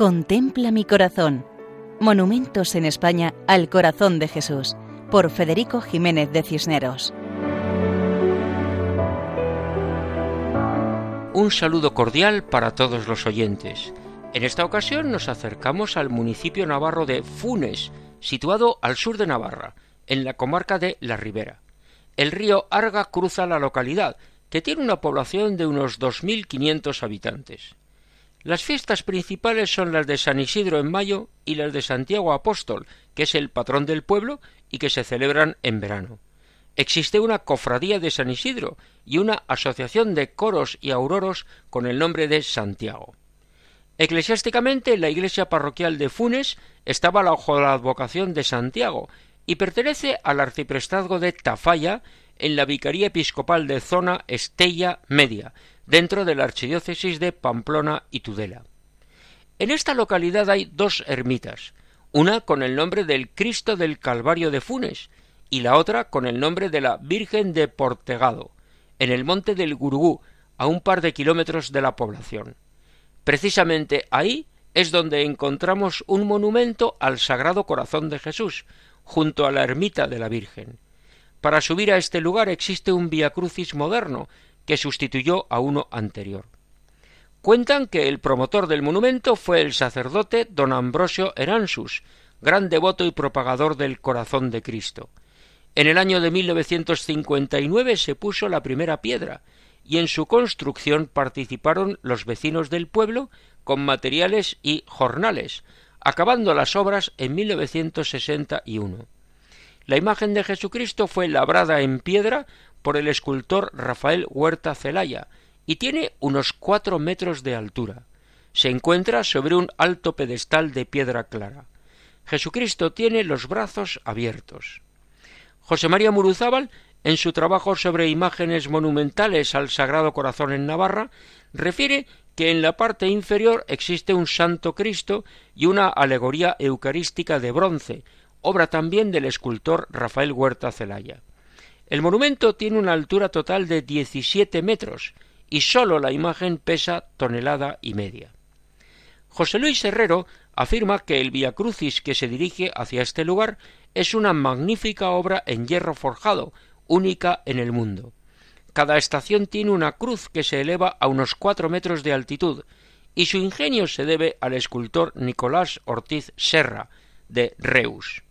Contempla mi corazón. Monumentos en España al corazón de Jesús, por Federico Jiménez de Cisneros. Un saludo cordial para todos los oyentes. En esta ocasión nos acercamos al municipio navarro de Funes, situado al sur de Navarra, en la comarca de La Ribera. El río Arga cruza la localidad, que tiene una población de unos 2.500 habitantes. Las fiestas principales son las de San Isidro en mayo y las de Santiago Apóstol, que es el patrón del pueblo y que se celebran en verano. Existe una cofradía de San Isidro y una asociación de coros y auroros con el nombre de Santiago. Eclesiásticamente, la iglesia parroquial de Funes estaba bajo la advocación de Santiago y pertenece al arciprestazgo de Tafalla en la Vicaría Episcopal de Zona Estella Media, dentro de la archidiócesis de Pamplona y Tudela. En esta localidad hay dos ermitas, una con el nombre del Cristo del Calvario de Funes y la otra con el nombre de la Virgen de Portegado, en el monte del Gurugú, a un par de kilómetros de la población. Precisamente ahí es donde encontramos un monumento al Sagrado Corazón de Jesús, junto a la ermita de la Virgen. Para subir a este lugar existe un Via Crucis moderno, que sustituyó a uno anterior. Cuentan que el promotor del monumento fue el sacerdote don Ambrosio Eransus, gran devoto y propagador del corazón de Cristo. En el año de 1959 se puso la primera piedra, y en su construcción participaron los vecinos del pueblo con materiales y jornales, acabando las obras en 1961. La imagen de Jesucristo fue labrada en piedra por el escultor Rafael Huerta Celaya y tiene unos cuatro metros de altura. Se encuentra sobre un alto pedestal de piedra clara. Jesucristo tiene los brazos abiertos. José María Muruzábal, en su trabajo sobre imágenes monumentales al Sagrado Corazón en Navarra, refiere que en la parte inferior existe un Santo Cristo y una alegoría eucarística de bronce, obra también del escultor Rafael Huerta Celaya. El monumento tiene una altura total de 17 metros y sólo la imagen pesa tonelada y media. José Luis Herrero afirma que el Via Crucis que se dirige hacia este lugar es una magnífica obra en hierro forjado, única en el mundo. Cada estación tiene una cruz que se eleva a unos cuatro metros de altitud, y su ingenio se debe al escultor Nicolás Ortiz Serra, de Reus.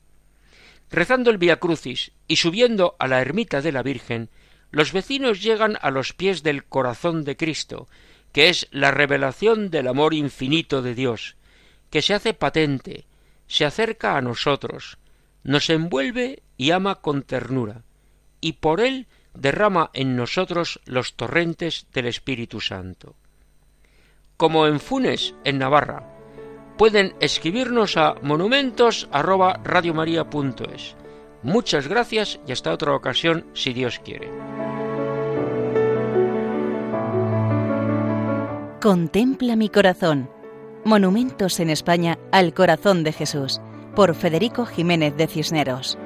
Rezando el Via Crucis y subiendo a la ermita de la Virgen, los vecinos llegan a los pies del corazón de Cristo, que es la revelación del amor infinito de Dios, que se hace patente, se acerca a nosotros, nos envuelve y ama con ternura, y por él derrama en nosotros los torrentes del Espíritu Santo. Como en Funes, en Navarra, pueden escribirnos a monumentos@radiomaria.es. Muchas gracias y hasta otra ocasión si Dios quiere. Contempla mi corazón. Monumentos en España al corazón de Jesús por Federico Jiménez de Cisneros.